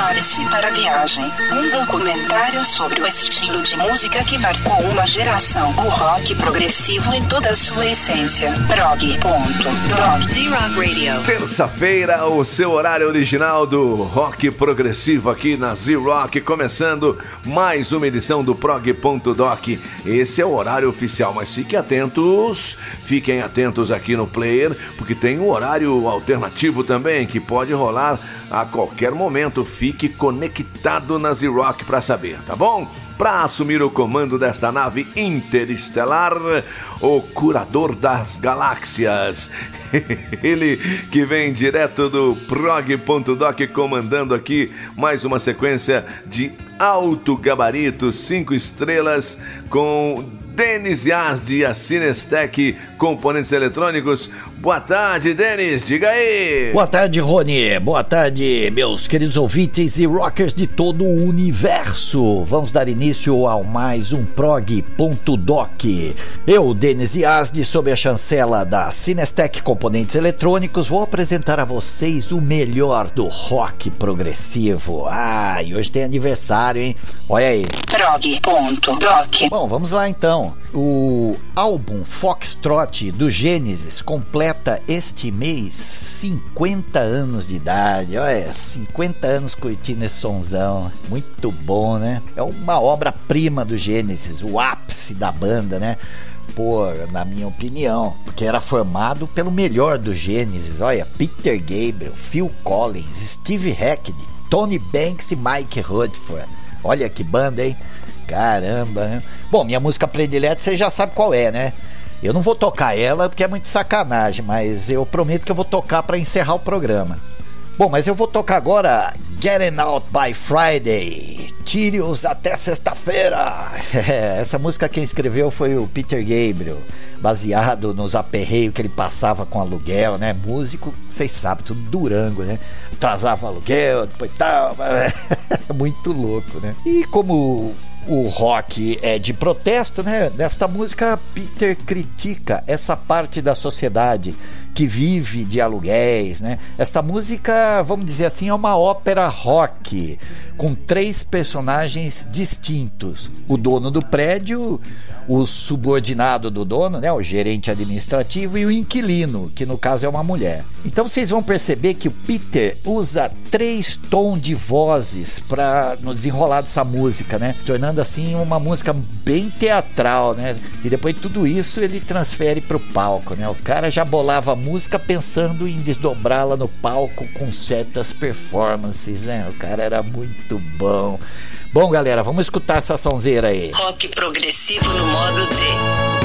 Prepare-se para a viagem. Um documentário sobre o estilo de música que marcou uma geração. O rock progressivo em toda a sua essência. Prog.doc. Z-Rock Radio. Terça-feira, o seu horário original do rock progressivo aqui na Z-Rock, começando mais uma edição do Prog.doc. Esse é o horário oficial, mas fiquem atentos, fiquem atentos aqui no player, porque tem um horário alternativo também que pode rolar a qualquer momento. Fique conectado na Z-Rock para saber, tá bom? Para assumir o comando desta nave interestelar, o curador das galáxias. Ele que vem direto do prog.doc comandando aqui mais uma sequência de alto gabarito, cinco estrelas com Denis Yazdi a Cinestec Componentes Eletrônicos. Boa tarde, Denis, diga aí. Boa tarde, Rony. Boa tarde, meus queridos ouvintes e rockers de todo o universo. Vamos dar início ao mais um prog.doc. Eu, Denis Yazdi, sob a chancela da Cinestec Componentes Eletrônicos, vou apresentar a vocês o melhor do rock progressivo. Ah, e hoje tem aniversário, hein? Olha aí. Prog.doc. Bom, vamos lá então. O álbum Foxtrot do Gênesis completa este mês 50 anos de idade. Olha, 50 anos curtindo esse sonzão. Muito bom, né? É uma obra-prima do Gênesis, o ápice da banda, né? Pô, na minha opinião, porque era formado pelo melhor do Gênesis. Olha, Peter Gabriel, Phil Collins, Steve Hackett, Tony Banks e Mike Rutherford. Olha que banda, hein? Caramba? Bom, minha música predileta você já sabe qual é, né? Eu não vou tocar ela porque é muito sacanagem, mas eu prometo que eu vou tocar para encerrar o programa. Bom, mas eu vou tocar agora Getting Out by Friday. Tire-os até sexta-feira. Essa música quem escreveu foi o Peter Gabriel, baseado nos aperreios que ele passava com aluguel, né? Músico, vocês sabem, tudo Durango, né? Atrasava aluguel, depois tal. Muito louco, né? E como o rock é de protesto, né? Nesta música, Peter critica essa parte da sociedade que vive de aluguéis, né? Esta música, vamos dizer assim, é uma ópera rock com três personagens distintos: o dono do prédio, o subordinado do dono, né, o gerente administrativo e o inquilino, que no caso é uma mulher. Então vocês vão perceber que o Peter usa três tons de vozes para no desenrolar dessa música, né, tornando assim uma música bem teatral, né? E depois tudo isso ele transfere para o palco, né? O cara já bolava música pensando em desdobrá-la no palco com certas performances, né? O cara era muito bom. Bom, galera, vamos escutar essa sonzeira aí. Rock progressivo no modo Z.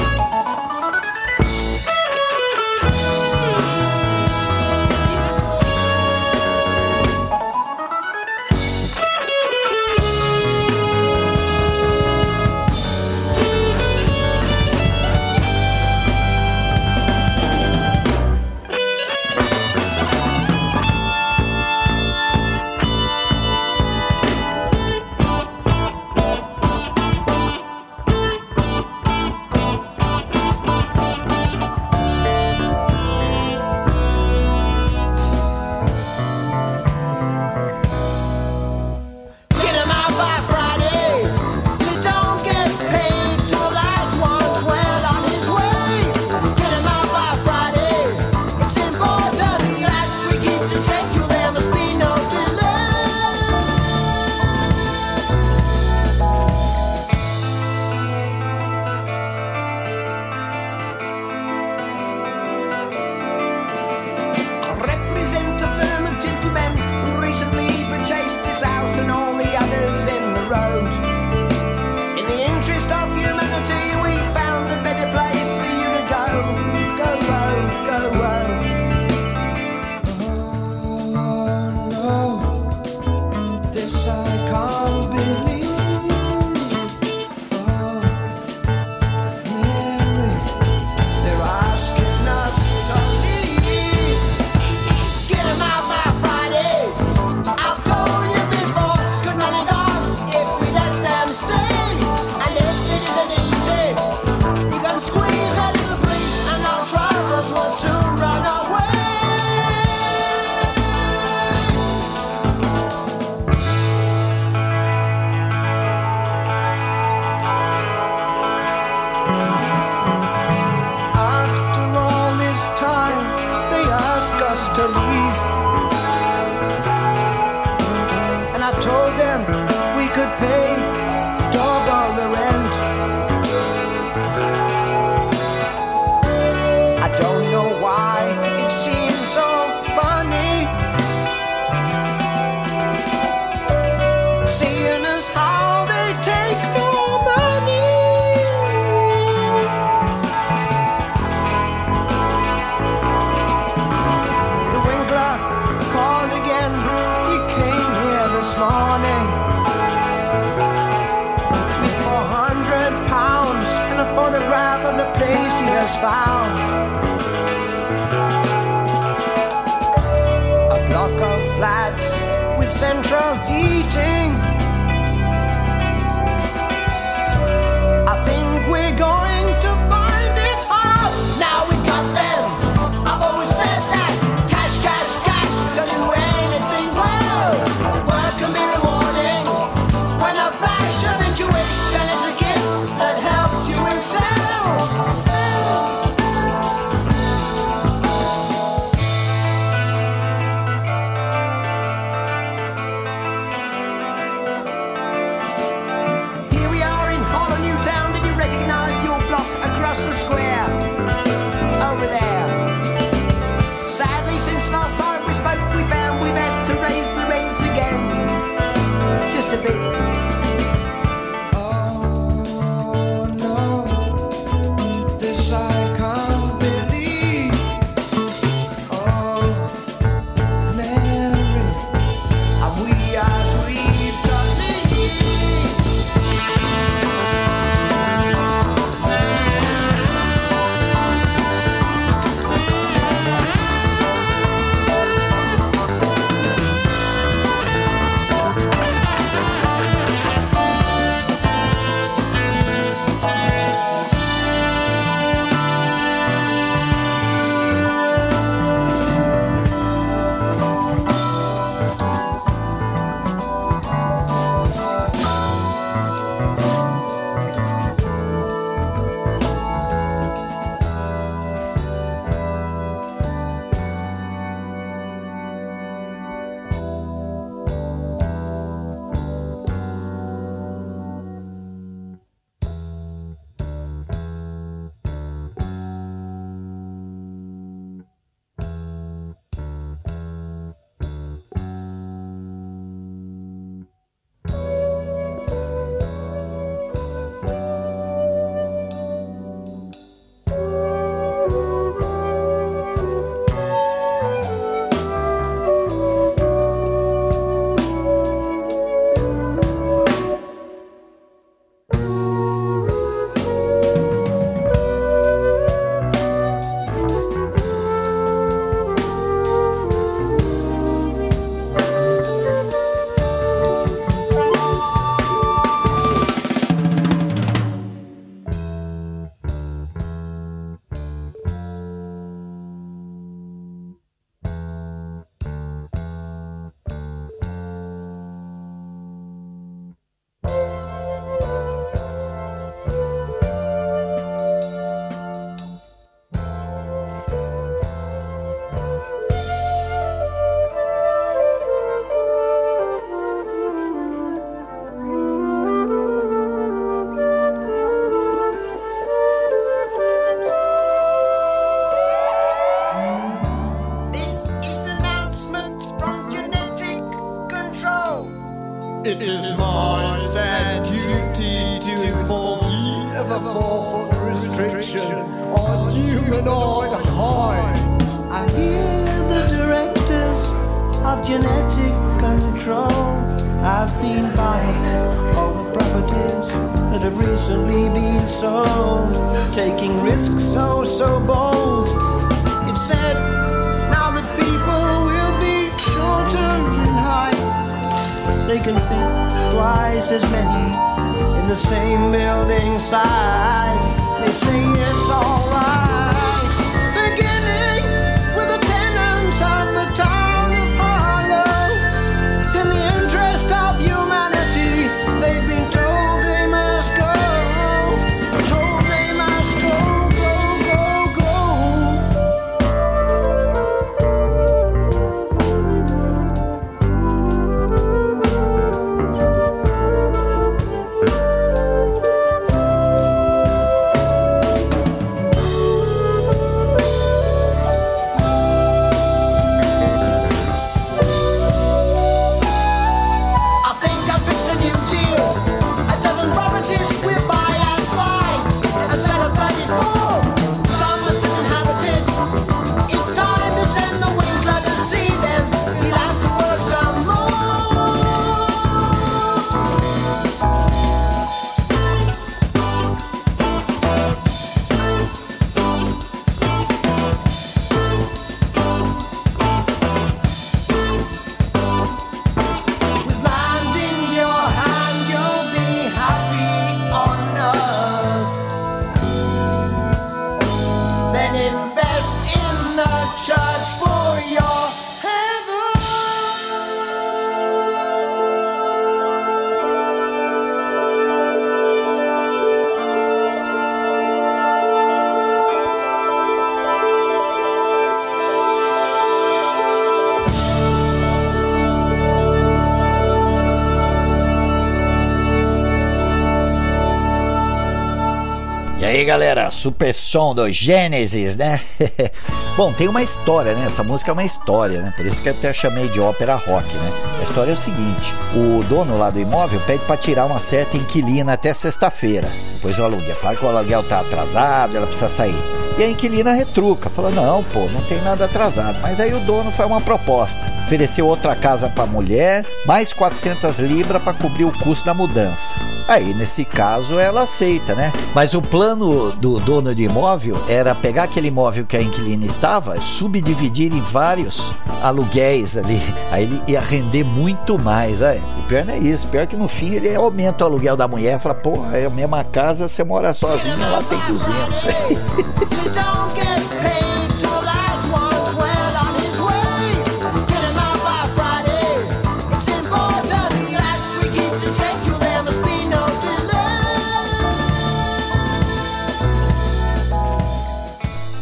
aí galera, super som do Gênesis, né? Bom, tem uma história, né? Essa música é uma história, né? Por isso que até chamei de ópera rock, né? A história é o seguinte: o dono lá do imóvel pede para tirar uma certa inquilina até sexta-feira. Depois o aluguel fala que o aluguel tá atrasado, ela precisa sair. E a inquilina retruca, fala: Não, pô, não tem nada atrasado. Mas aí o dono faz uma proposta: ofereceu outra casa para mulher, mais 400 libras para cobrir o custo da mudança. Aí, nesse caso, ela aceita, né? Mas o plano do dono de imóvel era pegar aquele imóvel que a inquilina estava, subdividir em vários aluguéis ali. Aí ele ia render muito mais. É. O pior não é isso. Pior é que no fim ele aumenta o aluguel da mulher. Fala, pô, é a mesma casa, você mora sozinho, lá tem 200.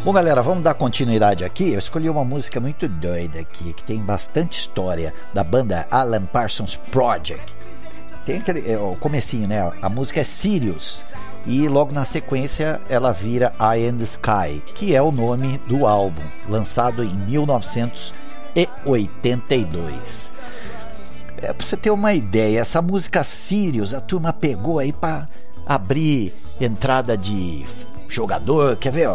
Bom, galera, vamos dar continuidade aqui. Eu escolhi uma música muito doida aqui, que tem bastante história, da banda Alan Parsons Project. Tem aquele, é, o comecinho, né? A música é Sirius. E logo na sequência ela vira Eye and the Sky, que é o nome do álbum, lançado em 1982. É, pra você ter uma ideia, essa música Sirius, a turma pegou aí pra abrir entrada de jogador, quer ver,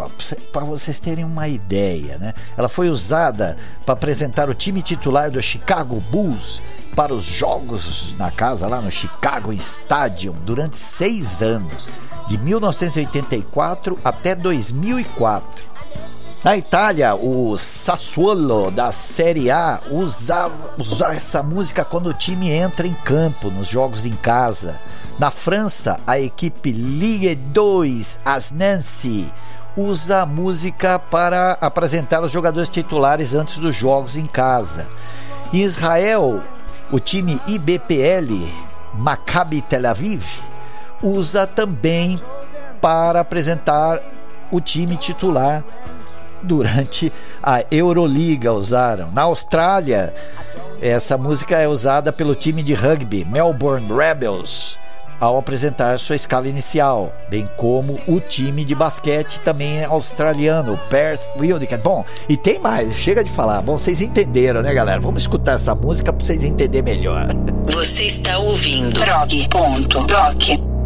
pra vocês terem uma ideia, né? Ela foi usada para apresentar o time titular do Chicago Bulls para os jogos na casa lá no Chicago Stadium durante seis anos, de 1984 até 2004. Na Itália, o Sassuolo da Série A usava essa música quando o time entra em campo nos jogos em casa. Na França, a equipe Ligue 2 Asnancy usa a música para apresentar os jogadores titulares antes dos jogos em casa. Em Israel, o time IBPL Maccabi Tel Aviv usa também para apresentar o time titular durante a Euroliga usaram. Na Austrália, essa música é usada pelo time de rugby Melbourne Rebels ao apresentar sua escala inicial, bem como o time de basquete também é australiano, Perth Wildcat. Bom, e tem mais, chega de falar. Bom, vocês entenderam, né, galera? Vamos escutar essa música para vocês entenderem melhor. Você está ouvindo prog.doc.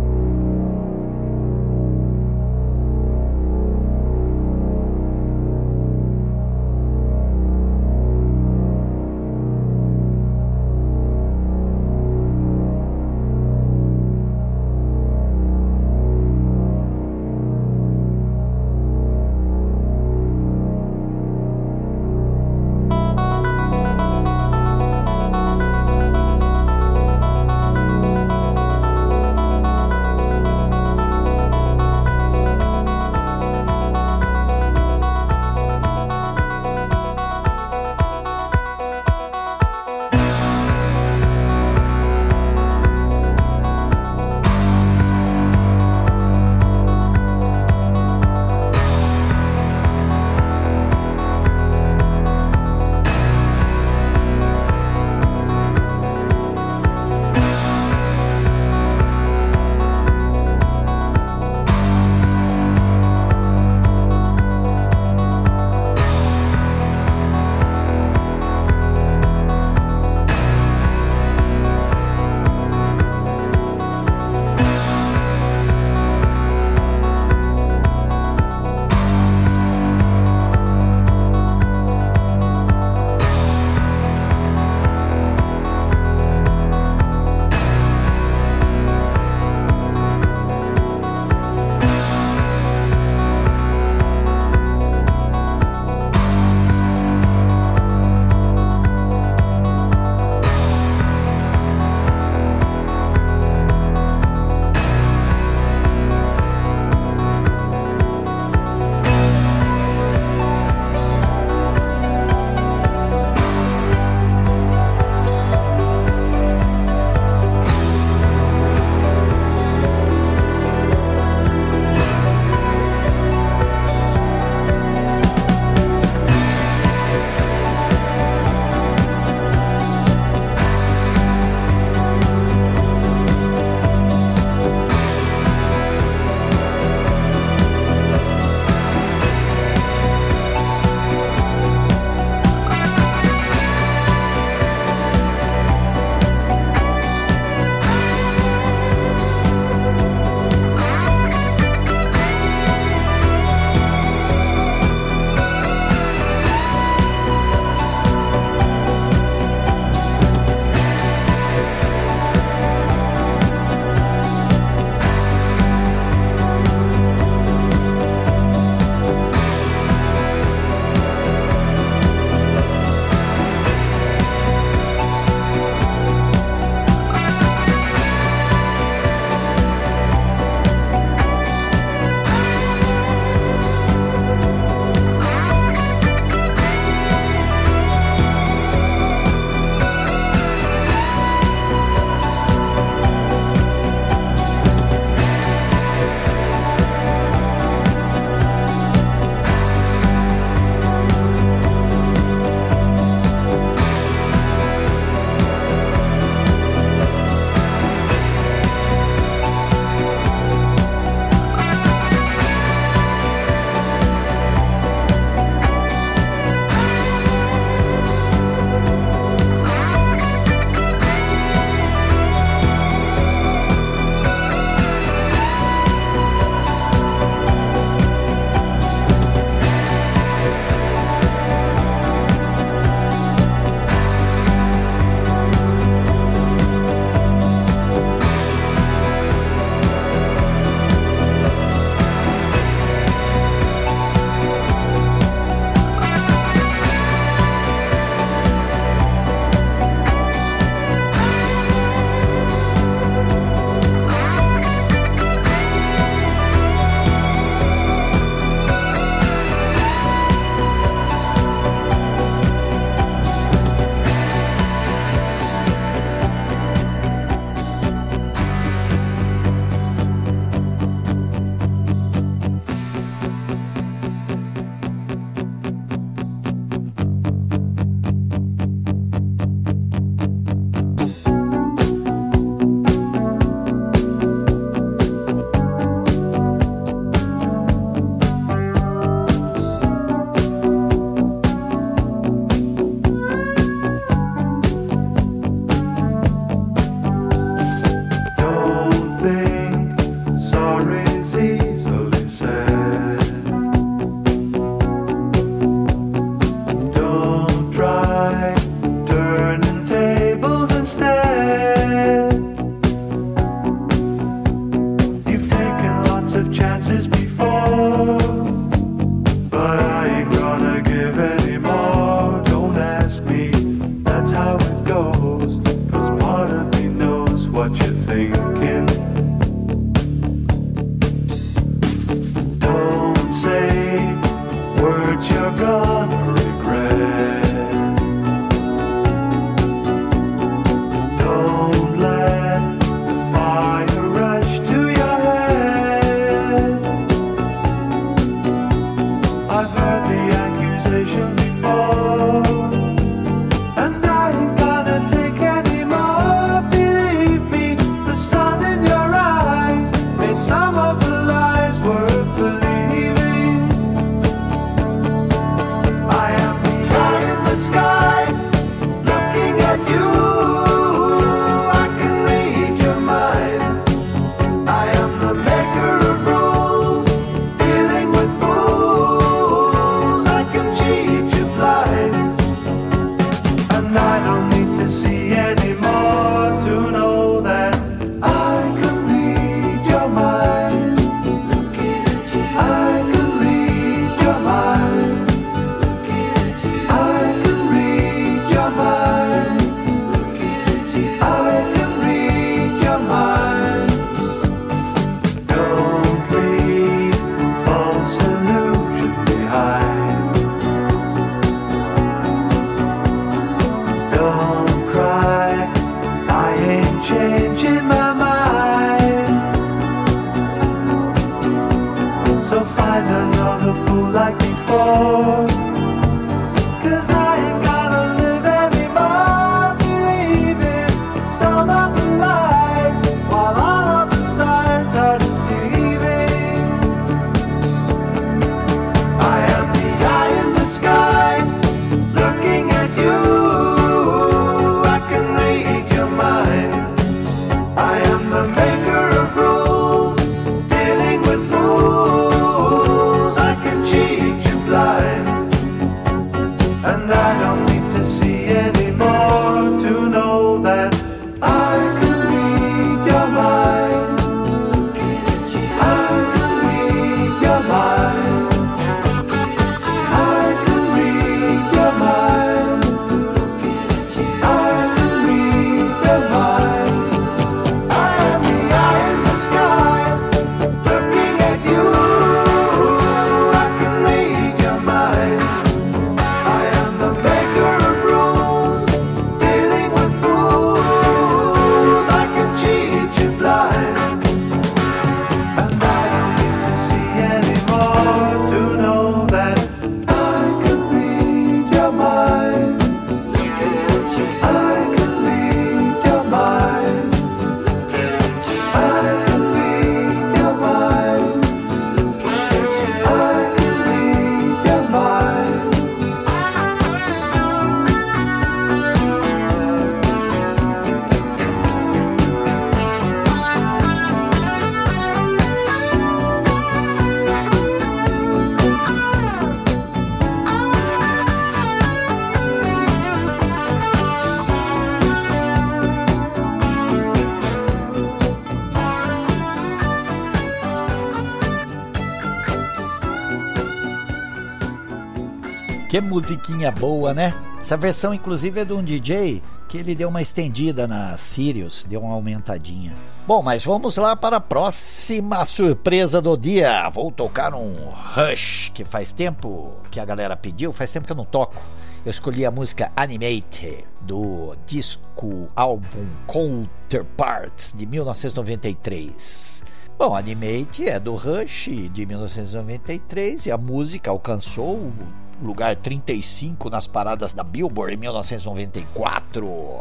musiquinha boa, né? Essa versão, inclusive, é de um DJ que ele deu uma estendida na Sirius, deu uma aumentadinha. Bom, mas vamos lá para a próxima surpresa do dia. Vou tocar um Rush, que faz tempo que a galera pediu, faz tempo que eu não toco. Eu escolhi a música Animate do disco álbum Counterparts de 1993. Bom, Animate é do Rush de 1993 e a música alcançou lugar é 35 nas paradas da Billboard em 1994.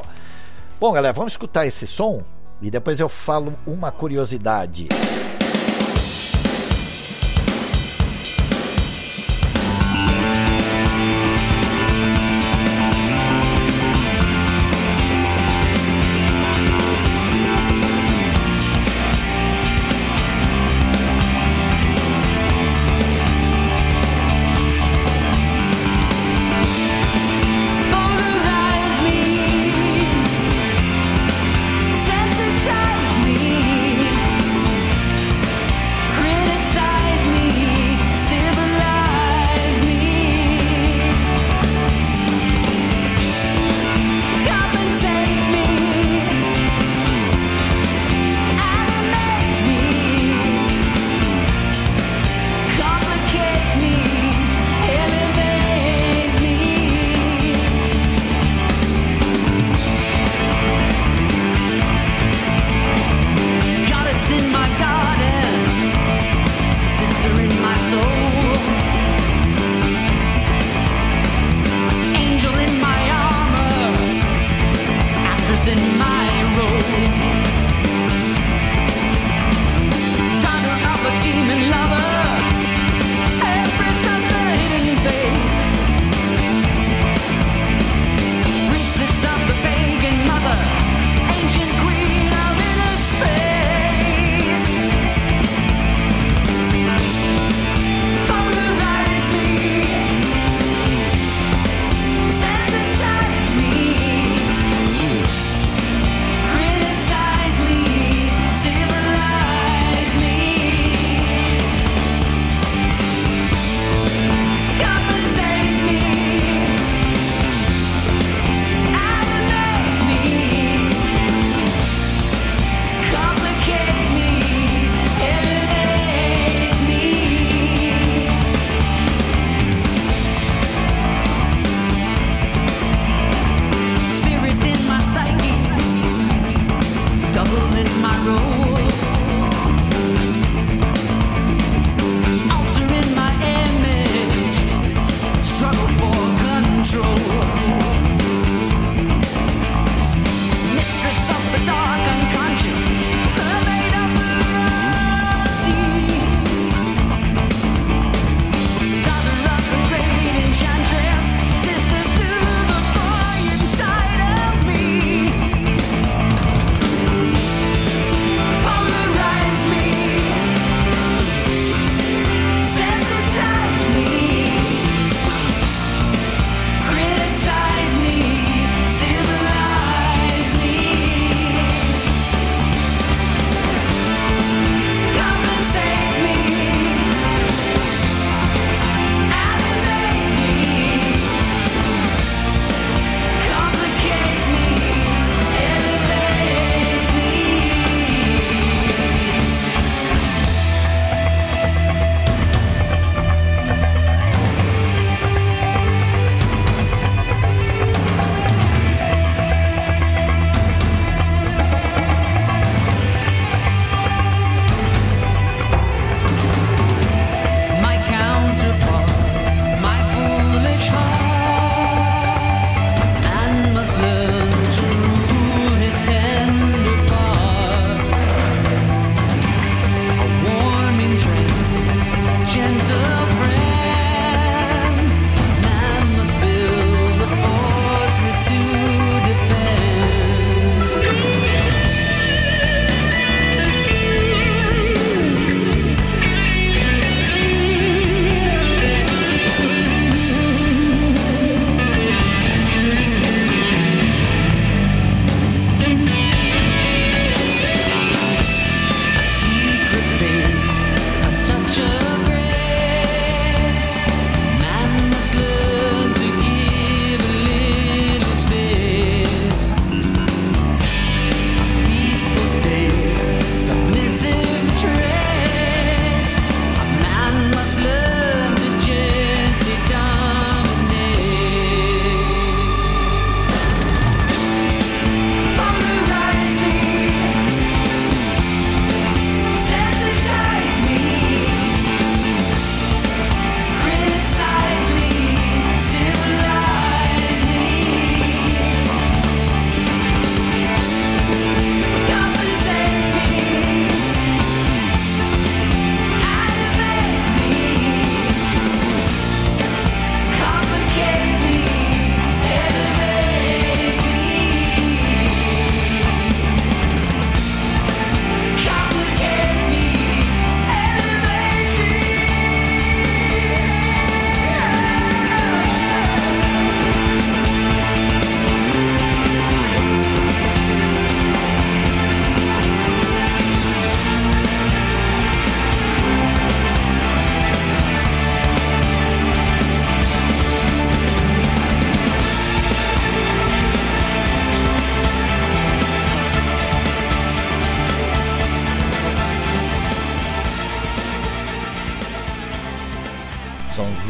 Bom, galera, vamos escutar esse som e depois eu falo uma curiosidade. Música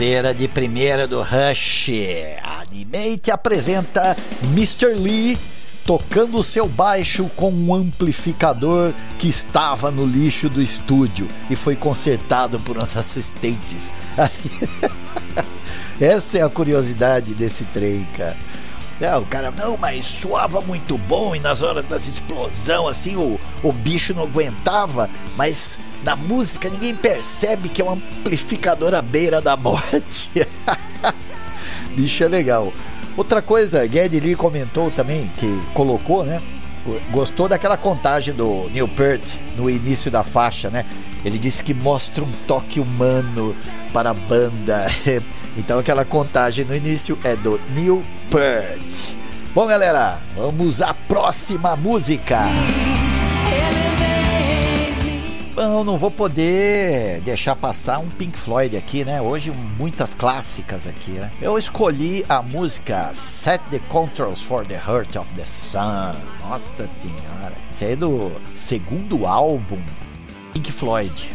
sonzeira de primeira do Rush. Animate apresenta Mr. Lee tocando seu baixo com um amplificador que estava no lixo do estúdio e foi consertado por uns assistentes. Essa é a curiosidade desse trem, cara. É, o cara, não, mas soava muito bom e nas horas das explosões, assim, o, o bicho não aguentava, mas na música ninguém percebe que é um amplificador à beira da morte. bicho é legal. Outra coisa, Geddy Lee comentou também, que colocou, né? Gostou daquela contagem do Neil Peart no início da faixa, né? Ele disse que mostra um toque humano para a banda. Então aquela contagem no início é do Neil Peart. Bom, galera, vamos à próxima música. Bom, não vou poder deixar passar um Pink Floyd aqui, né? Hoje muitas clássicas aqui, né? Eu escolhi a música Set the Controls for the Heart of the Sun. Nossa senhora. Isso aí é do segundo álbum Pink Floyd.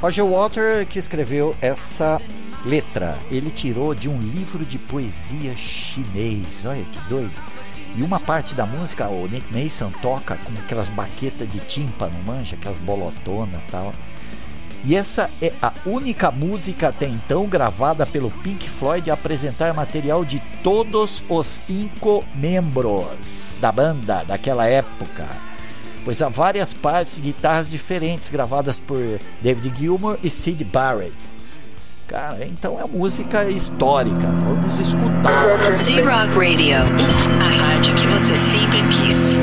Roger Water que escreveu essa letra, ele tirou de um livro de poesia chinês. Olha que doido. E uma parte da música, o Nick Mason toca com aquelas baquetas de tímpano, manja, aquelas bolotonas e tal. E essa é a única música até então gravada pelo Pink Floyd a apresentar material de todos os cinco membros da banda daquela época. Pois há várias partes e guitarras diferentes gravadas por David Gilmour e Sid Barrett. Cara, então é música histórica. Vamos escutar. Z-Rock Radio. A rádio que você sempre quis.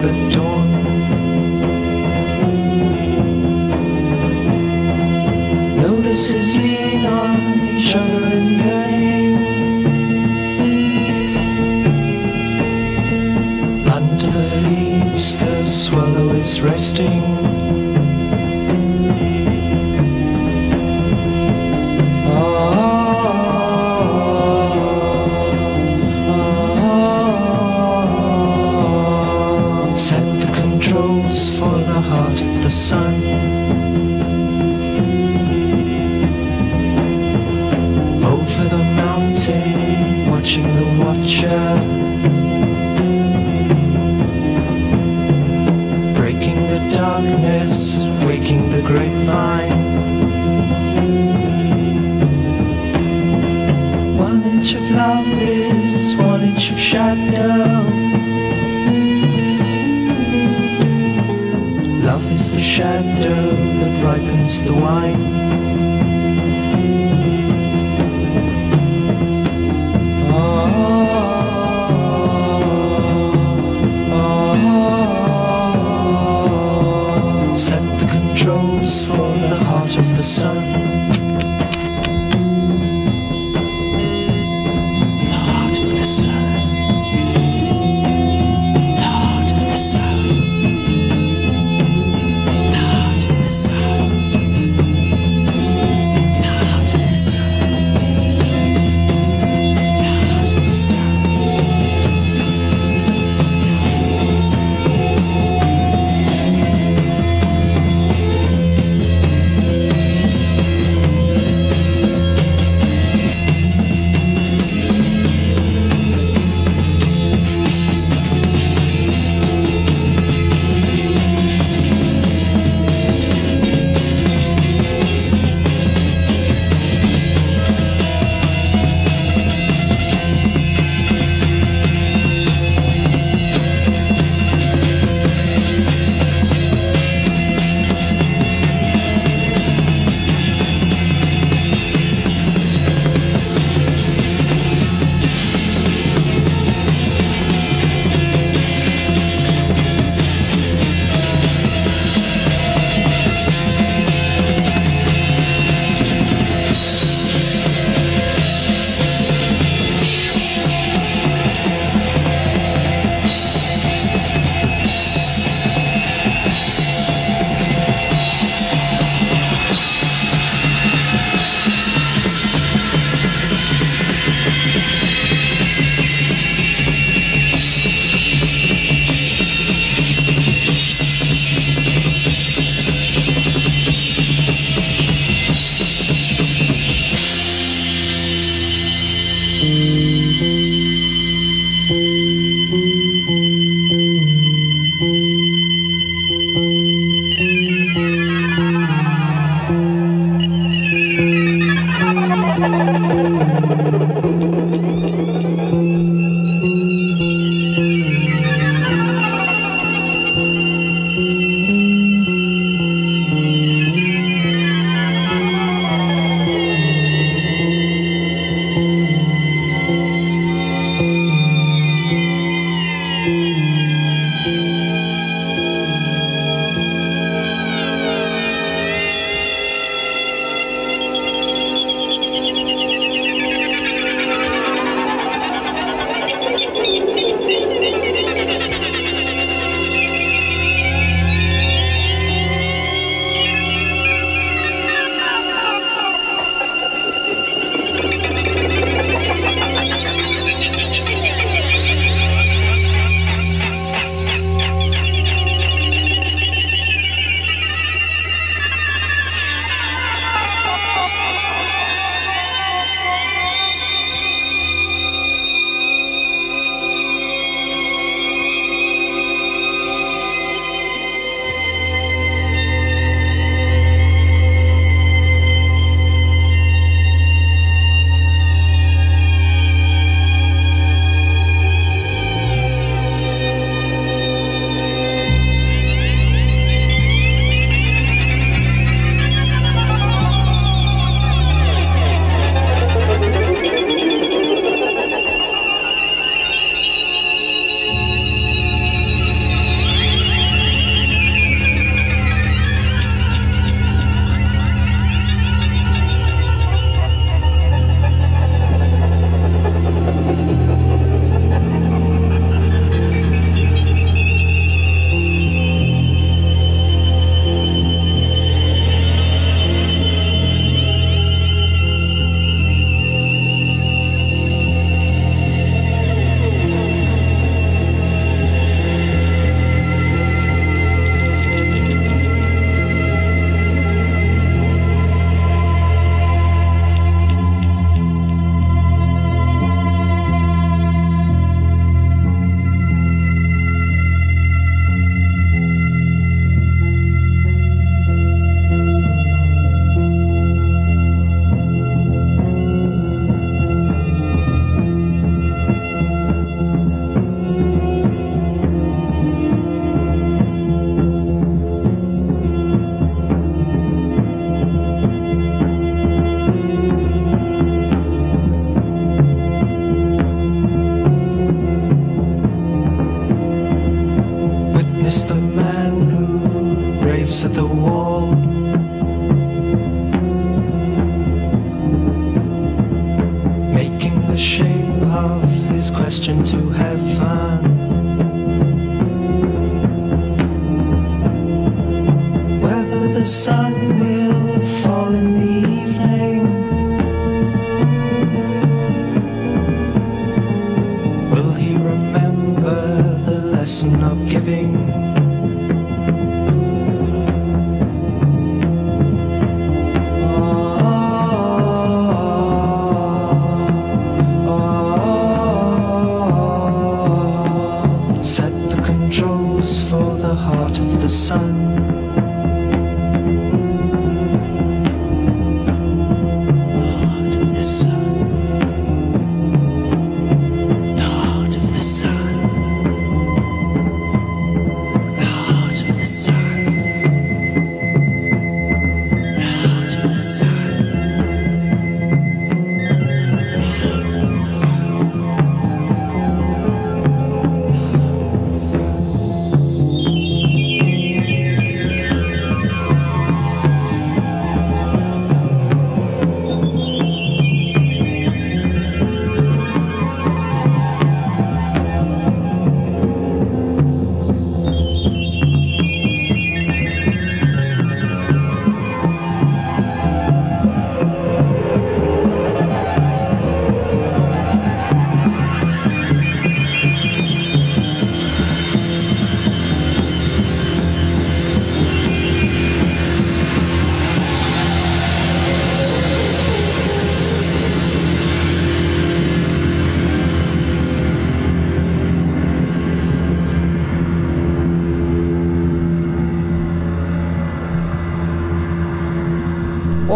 the door.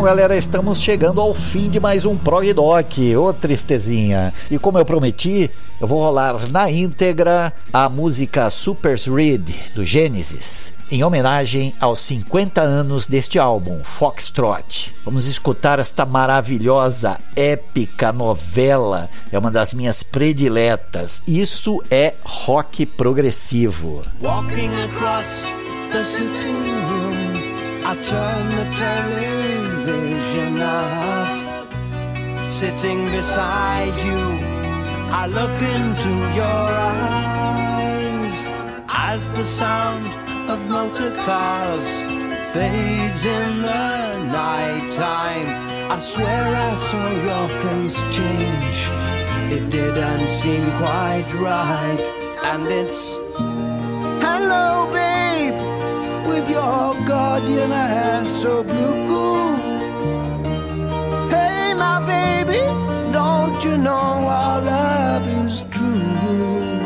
Galera, estamos chegando ao fim de mais um Prog Doc. Ô tristezinha. E como eu prometi, eu vou rolar na íntegra a música Super's Read do Genesis, em homenagem aos 50 anos deste álbum, Foxtrot. Vamos escutar esta maravilhosa, épica novela. É uma das minhas prediletas. Isso é rock progressivo. Walking across the sitting room, I turn the television off. Sitting beside you, I look into your eyes as the sound of motor cars fades in the night time. I swear I saw your face change. It didn't seem quite right, and it's Hello, babe, with your guardian eyes so blue. My baby, don't you know our love is true?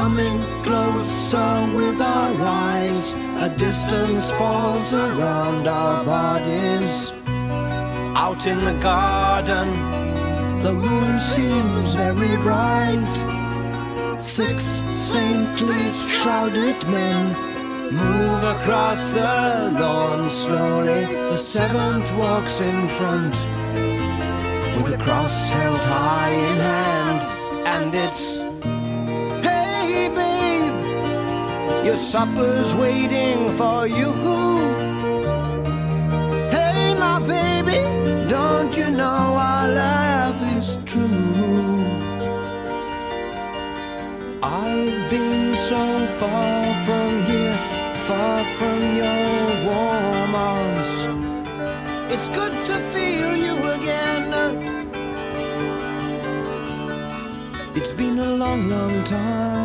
Coming closer with our eyes, a distance falls around our bodies. Out in the garden, the moon seems very bright. Six saintly shrouded men move across the lawn slowly. The seventh walks in front with a cross held high in hand, and it's Hey, babe, your supper's waiting for you. Hey, my baby, far from here, far from your warm arms. It's good to feel you again. It's been a long, long time.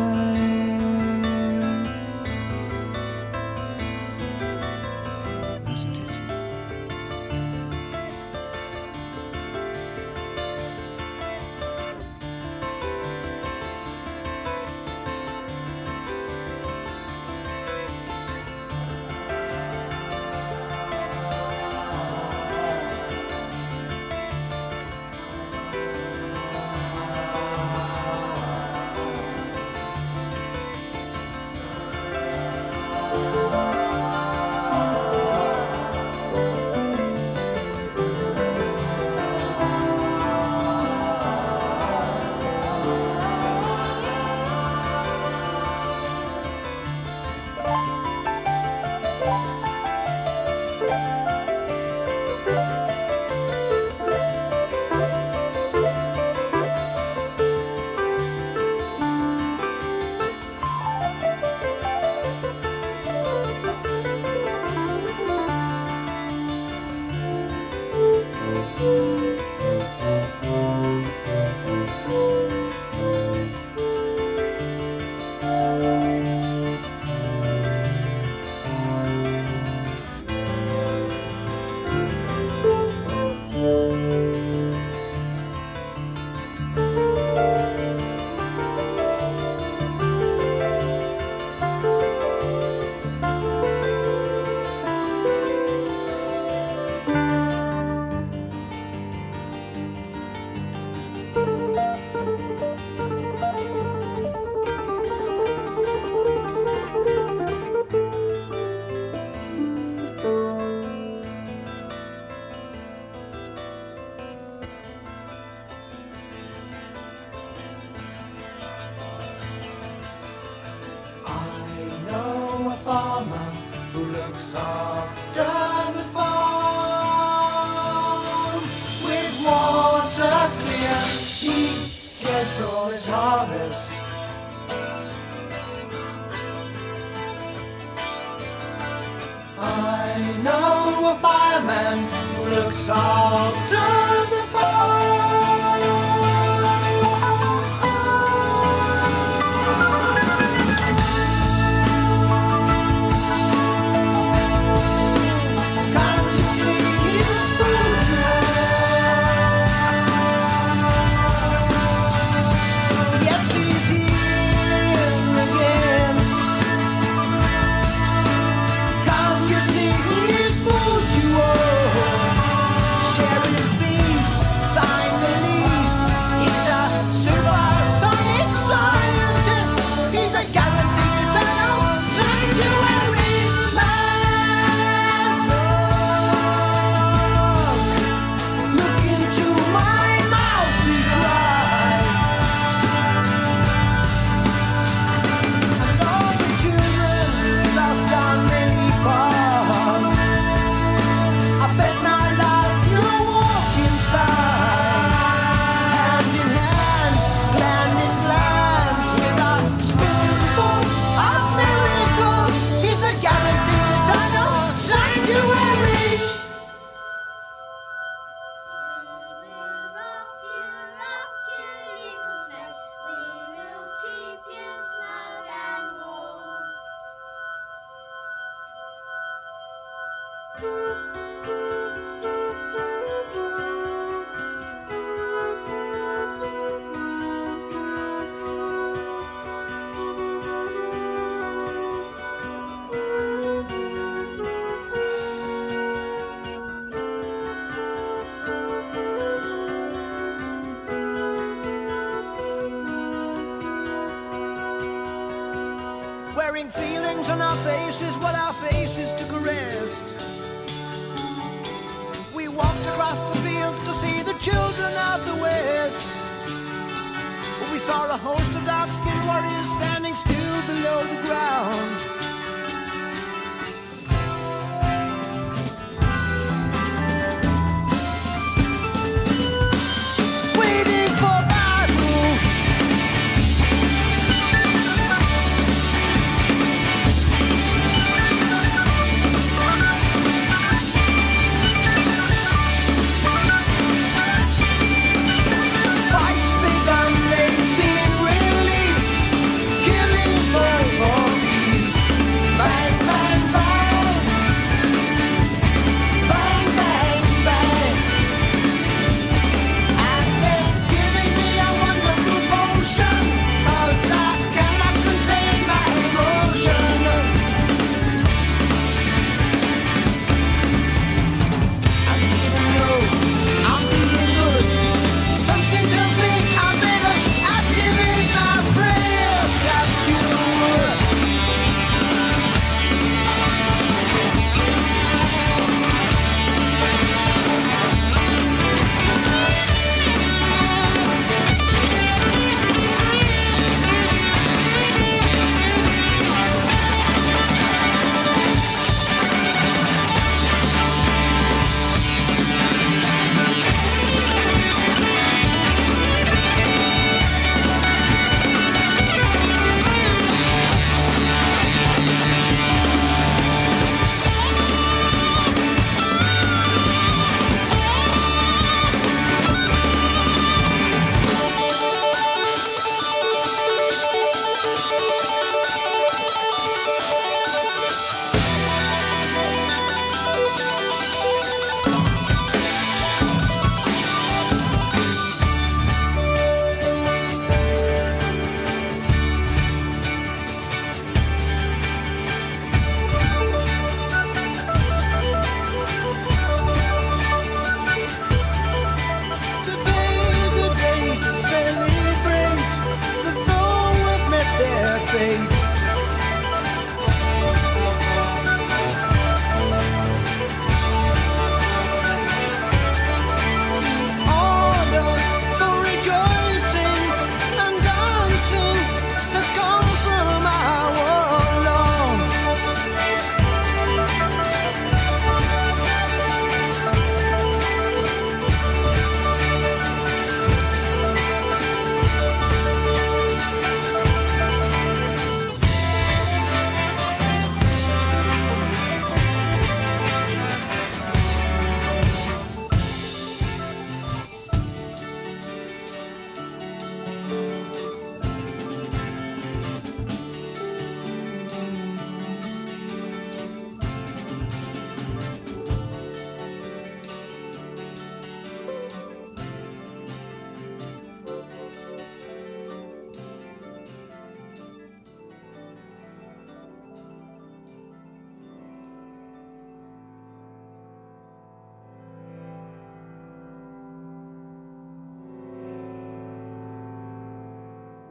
Música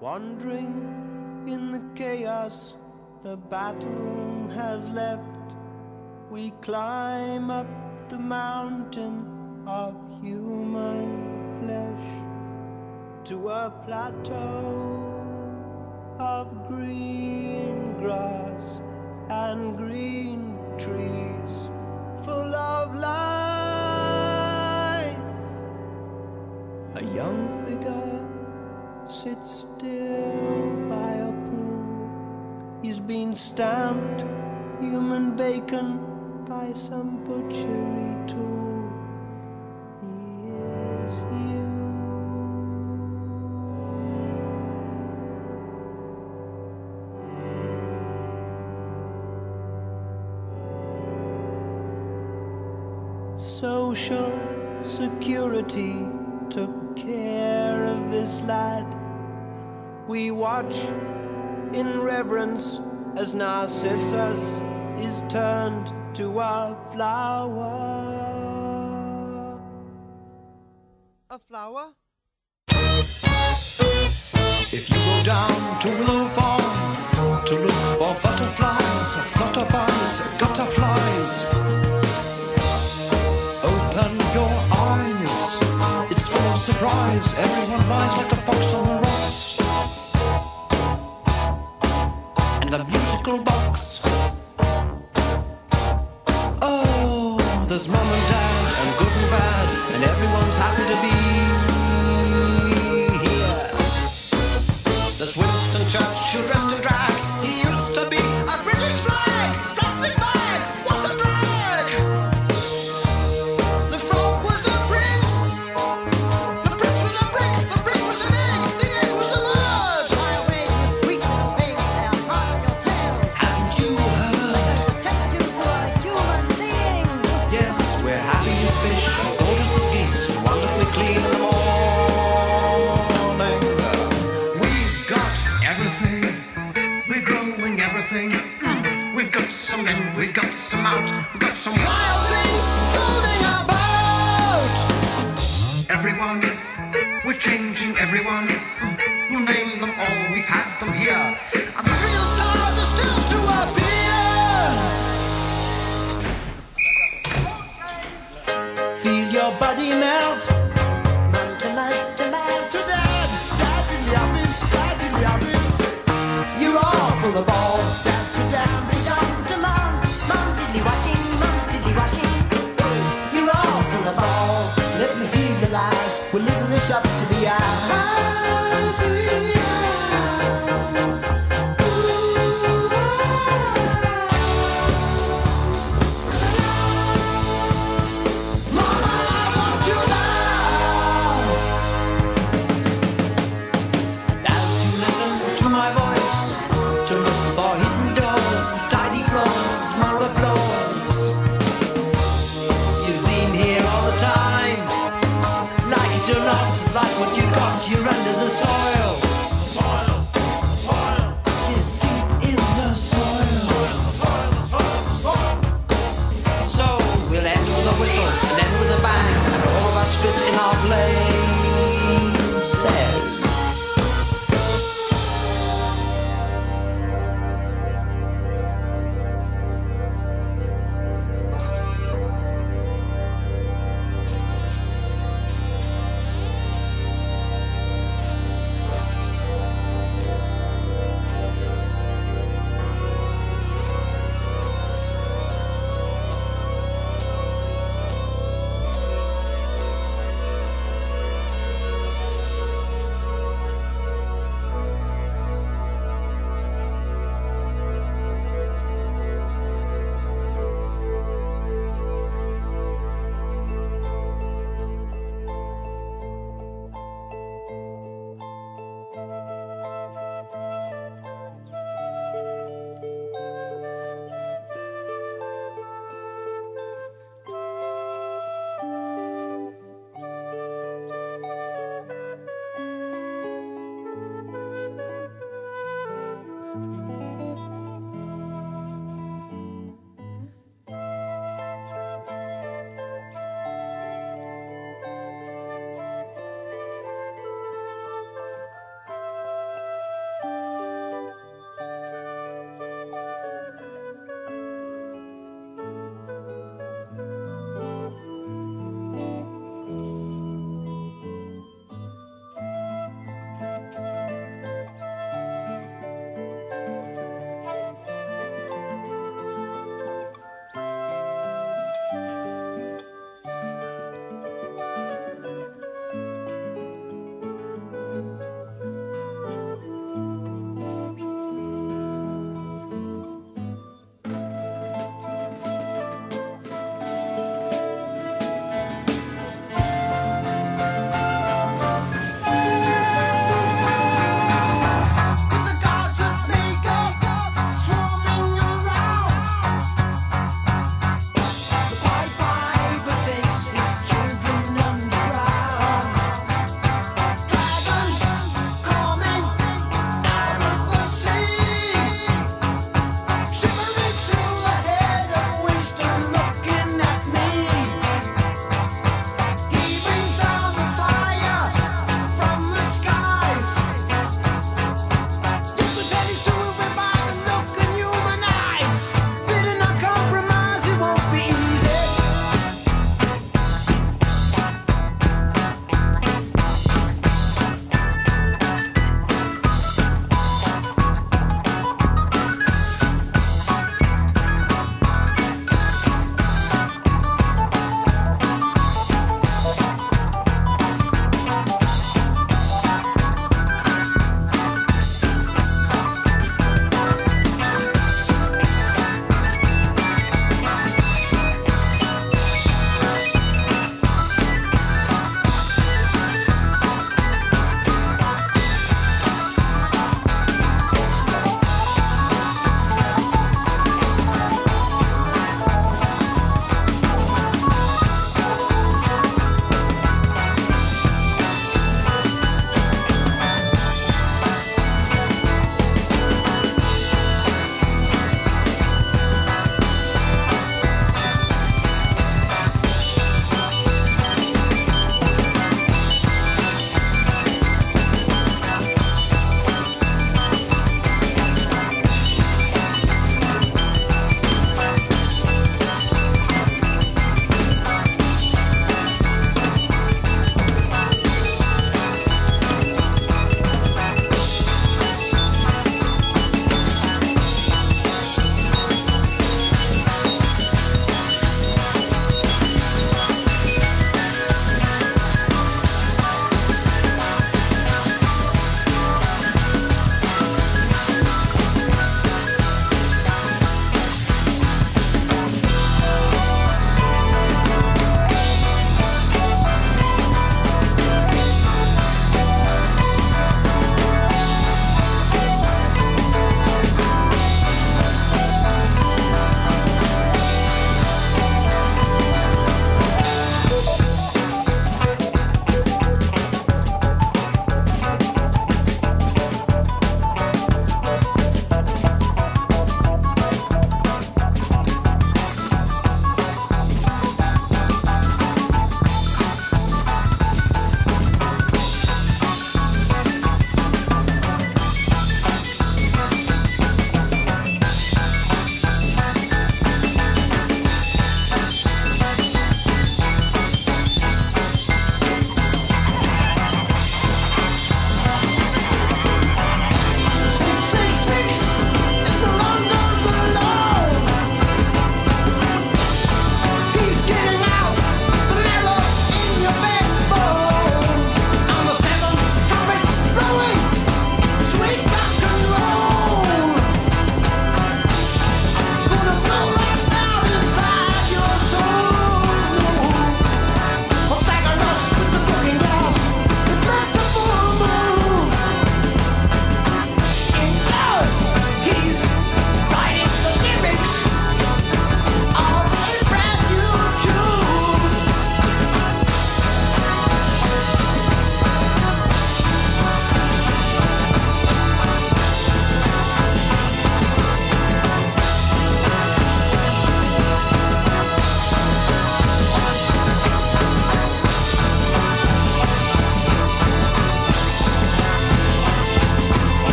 Wandering in the chaos the battle has left, we climb up the mountain of human flesh to a plateau of green grass and green trees full of life. A young figure sits still by a pool. He's been stamped human bacon by some butchery tool. much in reverence as Narcissus is turned to a flower. A flower? If you go down to Willow Farm to look for butterflies, flutterbugs, gutterflies, open your eyes. It's full of surprise. Everyone lies like the little box. Oh, there's mom and dad and good and bad and everyone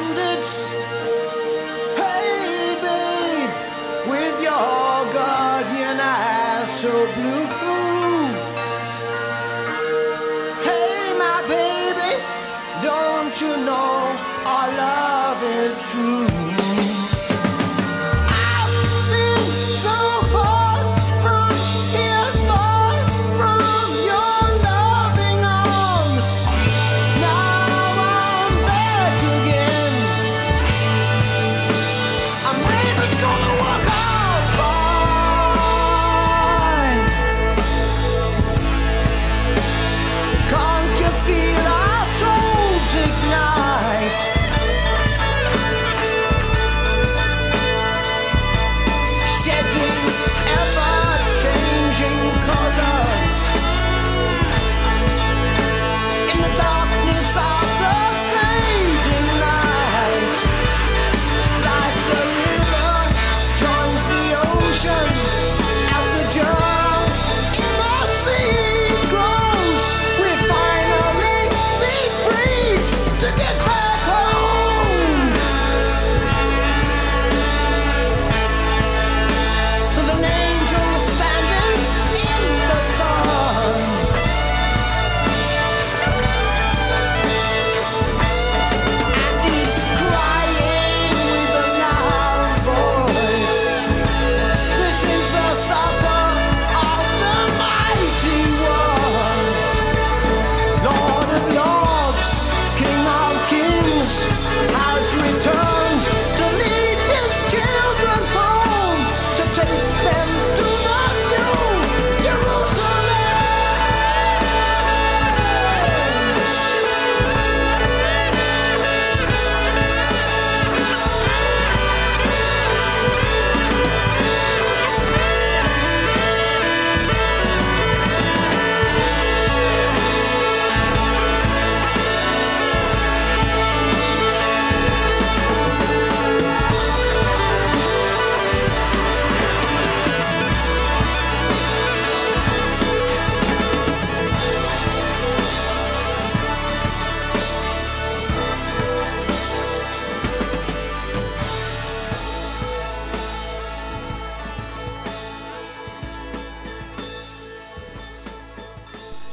standards. Hey, babe, with your guardian eyes so blue.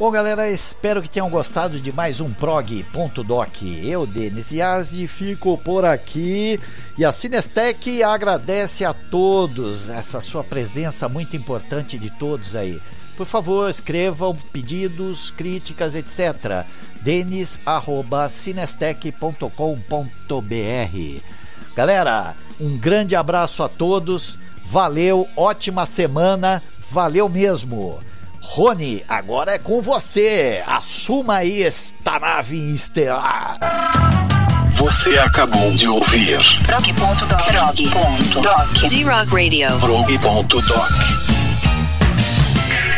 Bom, galera, espero que tenham gostado de mais um prog.doc. Eu, Denis Yazdi, fico por aqui e a Cinestec agradece a todos essa sua presença muito importante de todos aí. Por favor, escrevam pedidos, críticas, etc. denis@cinestec.com.br. Galera, um grande abraço a todos. Valeu, ótima semana. Valeu mesmo. Rony, agora é com você. Assuma aí esta nave estelar. Você acabou de ouvir Prog.doc. Prog.doc. Z-Rock Radio. prog.doc.